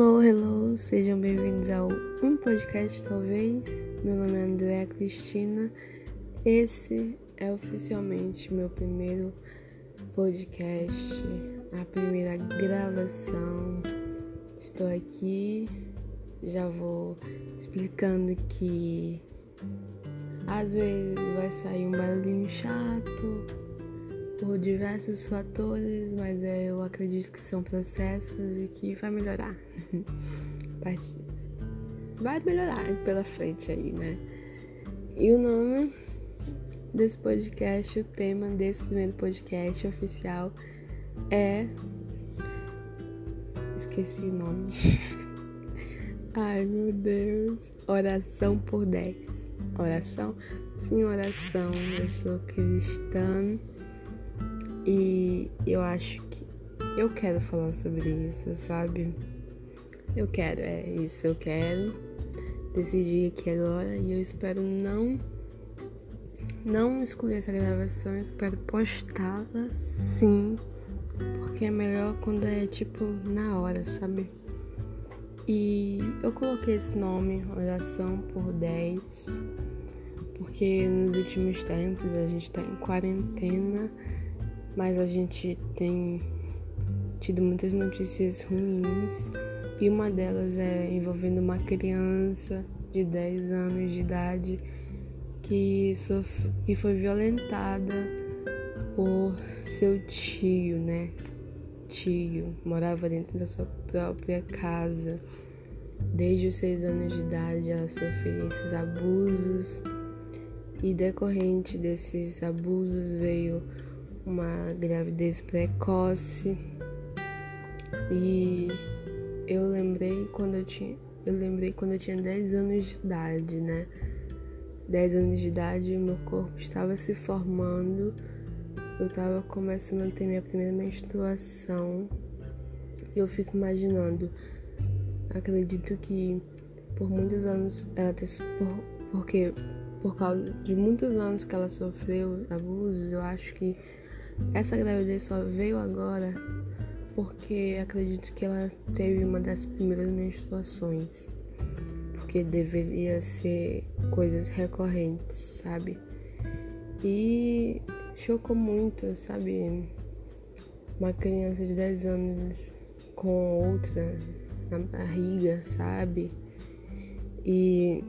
Hello, hello, sejam bem-vindos ao Um Podcast Talvez. Meu nome é Andréa Cristina. Esse é oficialmente meu primeiro podcast, a primeira gravação. Estou aqui, já vou explicando que às vezes vai sair um barulhinho chato por diversos fatores, mas é, eu acredito que são processos e que vai melhorar. vai melhorar pela frente aí, né? E o nome desse podcast, o tema desse primeiro podcast oficial é. Esqueci o nome. Ai meu Deus. Oração por 10. Oração? Sim, oração. Eu sou cristã e eu acho que eu quero falar sobre isso, sabe? Eu quero, é isso, eu quero. Decidi aqui agora e eu espero não não escolher essa gravação, espero postá-la sim, porque é melhor quando é tipo na hora, sabe? E eu coloquei esse nome, Oração por 10, porque nos últimos tempos a gente tá em quarentena mas a gente tem tido muitas notícias ruins e uma delas é envolvendo uma criança de 10 anos de idade que, sofre, que foi violentada por seu tio, né? Tio morava dentro da sua própria casa. Desde os seis anos de idade ela sofreu esses abusos e decorrente desses abusos veio uma gravidez precoce. E eu lembrei quando eu tinha, eu lembrei quando eu tinha 10 anos de idade, né? 10 anos de idade, meu corpo estava se formando. Eu estava começando a ter minha primeira menstruação. E eu fico imaginando, acredito que por muitos anos ela ter, por, porque por causa de muitos anos que ela sofreu abusos, eu acho que essa gravidez só veio agora porque acredito que ela teve uma das primeiras menstruações. Porque deveria ser coisas recorrentes, sabe? E chocou muito, sabe? Uma criança de 10 anos com outra na barriga, sabe? E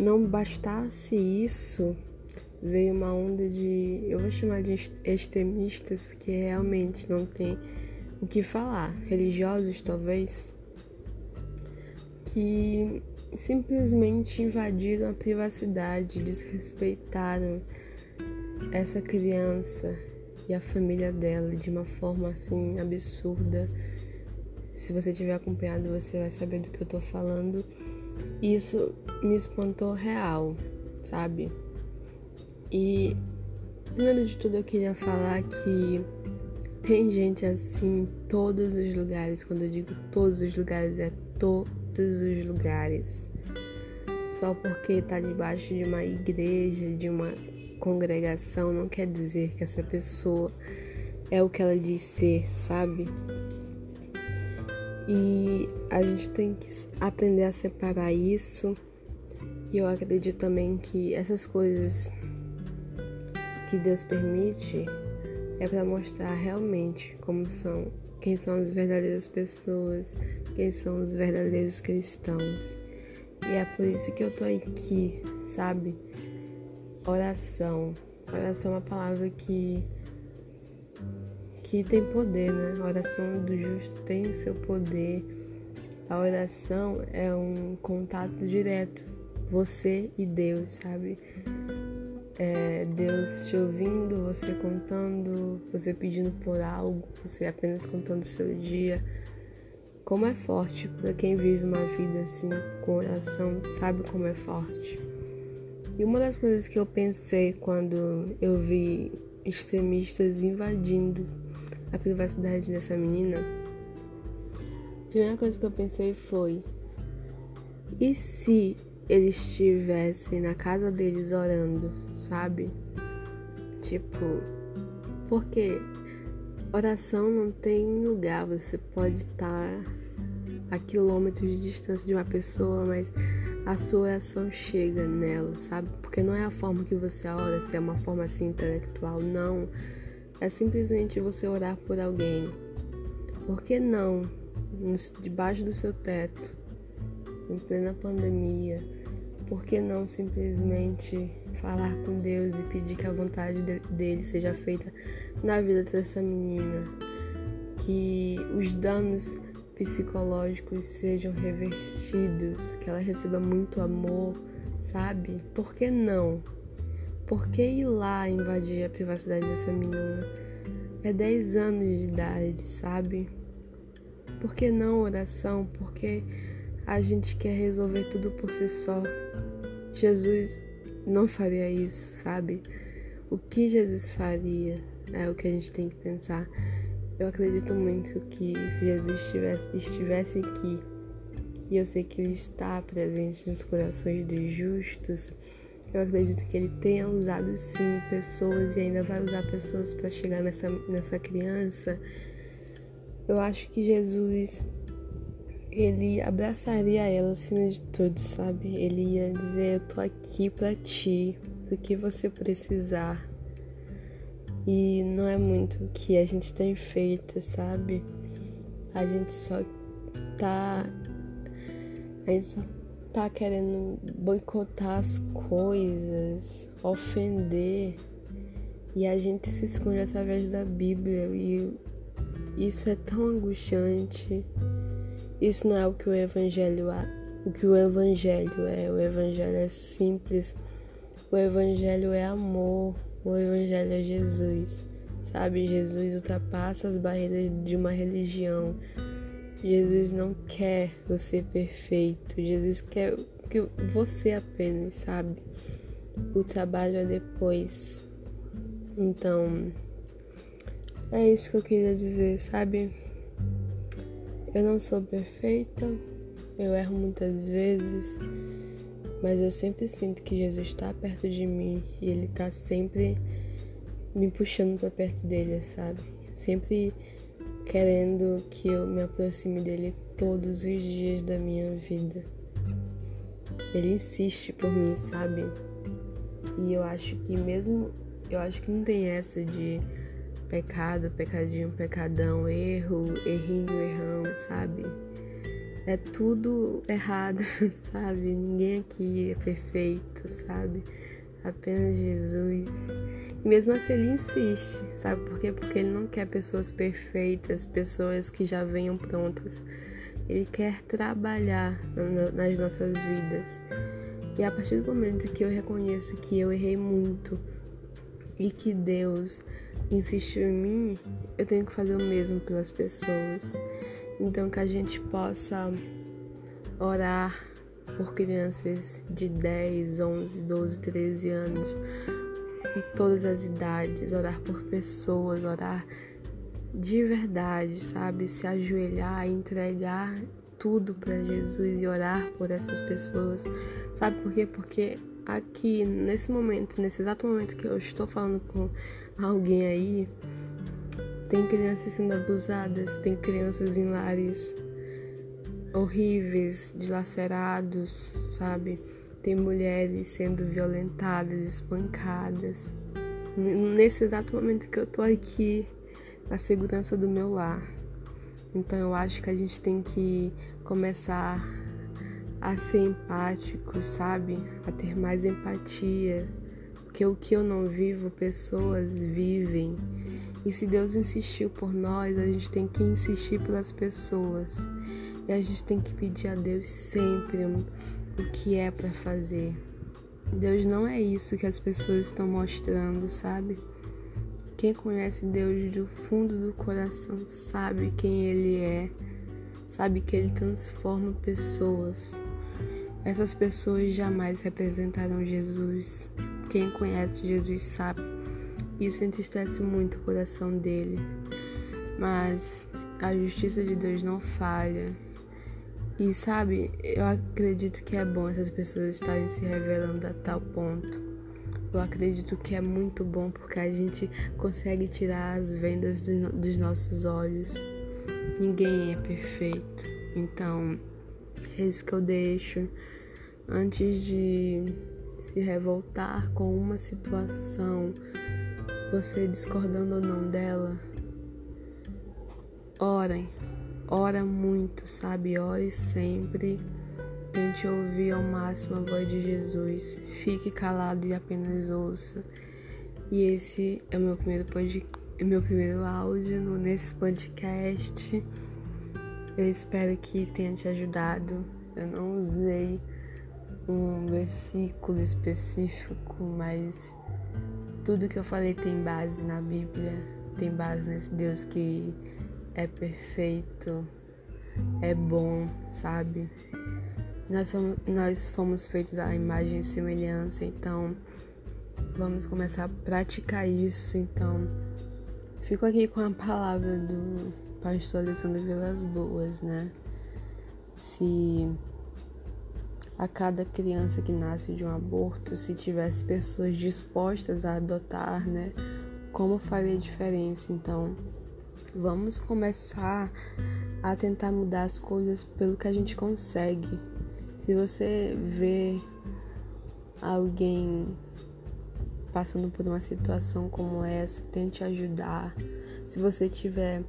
não bastasse isso, veio uma onda de, eu vou chamar de extremistas, porque realmente não tem o que falar, religiosos talvez, que simplesmente invadiram a privacidade, desrespeitaram essa criança e a família dela de uma forma assim absurda. Se você tiver acompanhado, você vai saber do que eu tô falando. Isso me espantou real, sabe? E primeiro de tudo eu queria falar que tem gente assim em todos os lugares. Quando eu digo todos os lugares, é todos os lugares. Só porque tá debaixo de uma igreja, de uma congregação, não quer dizer que essa pessoa é o que ela diz ser, sabe? E a gente tem que aprender a separar isso. E eu acredito também que essas coisas que Deus permite é para mostrar realmente como são, quem são as verdadeiras pessoas, quem são os verdadeiros cristãos. E é por isso que eu tô aqui, sabe? Oração. Oração é uma palavra que que tem poder, né? A oração do justo tem seu poder. A oração é um contato direto, você e Deus, sabe? É, Deus te ouvindo, você contando, você pedindo por algo, você apenas contando o seu dia. Como é forte para quem vive uma vida assim, com oração, sabe como é forte. E uma das coisas que eu pensei quando eu vi extremistas invadindo a privacidade dessa menina, a primeira coisa que eu pensei foi: e se eles estivessem na casa deles orando, sabe? Tipo, porque oração não tem lugar, você pode estar a quilômetros de distância de uma pessoa, mas a sua oração chega nela, sabe? Porque não é a forma que você ora, se é uma forma assim intelectual, não. É simplesmente você orar por alguém. Por que não? Debaixo do seu teto, em plena pandemia, por que não simplesmente falar com Deus e pedir que a vontade dele seja feita na vida dessa menina? Que os danos psicológicos sejam revertidos, que ela receba muito amor, sabe? Por que não? Por que ir lá invadir a privacidade dessa menina? É 10 anos de idade, sabe? Por que não oração? Porque a gente quer resolver tudo por si só. Jesus não faria isso, sabe? O que Jesus faria é o que a gente tem que pensar. Eu acredito muito que se Jesus estivesse, estivesse aqui, e eu sei que Ele está presente nos corações dos justos, eu acredito que Ele tenha usado sim pessoas e ainda vai usar pessoas para chegar nessa, nessa criança. Eu acho que Jesus ele abraçaria ela acima de tudo, sabe? Ele ia dizer: Eu tô aqui pra ti, do que você precisar. E não é muito o que a gente tem feito, sabe? A gente só tá. A gente só tá querendo boicotar as coisas, ofender. E a gente se esconde através da Bíblia. E isso é tão angustiante. Isso não é o que o evangelho é. O que o evangelho é. O evangelho é simples. O evangelho é amor. O evangelho é Jesus. Sabe, Jesus ultrapassa as barreiras de uma religião. Jesus não quer você perfeito. Jesus quer que você apenas, sabe? O trabalho é depois. Então, é isso que eu queria dizer, sabe? Eu não sou perfeita, eu erro muitas vezes, mas eu sempre sinto que Jesus está perto de mim e Ele está sempre me puxando para perto dele, sabe? Sempre querendo que eu me aproxime dele todos os dias da minha vida. Ele insiste por mim, sabe? E eu acho que mesmo eu acho que não tem essa de pecado, pecadinho, pecadão, erro, errinho, errão, sabe? É tudo errado, sabe? Ninguém aqui é perfeito, sabe? Apenas Jesus. E mesmo assim ele insiste, sabe por quê? Porque ele não quer pessoas perfeitas, pessoas que já venham prontas. Ele quer trabalhar nas nossas vidas. E a partir do momento que eu reconheço que eu errei muito e que Deus insistiu em mim, eu tenho que fazer o mesmo pelas pessoas. Então que a gente possa orar por crianças de 10, 11, 12, 13 anos e todas as idades, orar por pessoas, orar de verdade, sabe? Se ajoelhar, entregar tudo para Jesus e orar por essas pessoas. Sabe por quê? Porque aqui, nesse momento, nesse exato momento que eu estou falando com alguém aí, tem crianças sendo abusadas, tem crianças em lares horríveis, dilacerados, sabe? Tem mulheres sendo violentadas, espancadas. Nesse exato momento que eu tô aqui, na segurança do meu lar. Então eu acho que a gente tem que começar a ser empático, sabe? A ter mais empatia. Porque o que eu não vivo, pessoas vivem. E se Deus insistiu por nós, a gente tem que insistir pelas pessoas. E a gente tem que pedir a Deus sempre o que é para fazer. Deus não é isso que as pessoas estão mostrando, sabe? Quem conhece Deus do fundo do coração sabe quem Ele é, sabe que Ele transforma pessoas. Essas pessoas jamais representaram Jesus. Quem conhece Jesus sabe. Isso entristece muito o coração dele. Mas a justiça de Deus não falha. E sabe, eu acredito que é bom essas pessoas estarem se revelando a tal ponto. Eu acredito que é muito bom porque a gente consegue tirar as vendas dos nossos olhos. Ninguém é perfeito. Então, é isso que eu deixo antes de se revoltar com uma situação, você discordando ou não dela. Orem, ora muito, sabe? Ore sempre. Tente ouvir ao máximo a voz de Jesus. Fique calado e apenas ouça. E esse é o meu primeiro podcast, meu primeiro áudio nesse podcast. Eu espero que tenha te ajudado. Eu não usei um versículo específico, mas tudo que eu falei tem base na Bíblia, tem base nesse Deus que é perfeito, é bom, sabe? Nós, somos, nós fomos feitos à imagem e semelhança, então vamos começar a praticar isso. Então, fico aqui com a palavra do pastor Alessandro Vilas Boas, né? Se a cada criança que nasce de um aborto, se tivesse pessoas dispostas a adotar, né? Como faria diferença? Então, vamos começar a tentar mudar as coisas pelo que a gente consegue. Se você vê alguém passando por uma situação como essa, tente ajudar. Se você tiver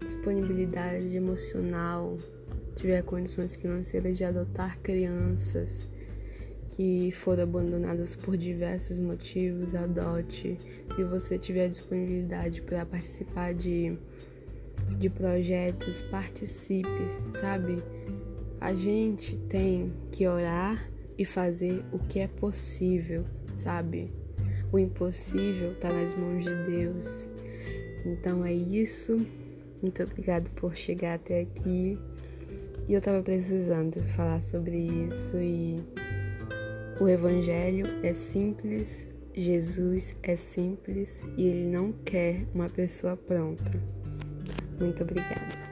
disponibilidade emocional, tiver condições financeiras de adotar crianças que foram abandonadas por diversos motivos, adote. Se você tiver disponibilidade para participar de, de projetos, participe, sabe? A gente tem que orar e fazer o que é possível, sabe? O impossível está nas mãos de Deus. Então é isso. Muito obrigado por chegar até aqui. E eu tava precisando falar sobre isso e o evangelho é simples, Jesus é simples e ele não quer uma pessoa pronta. Muito obrigada.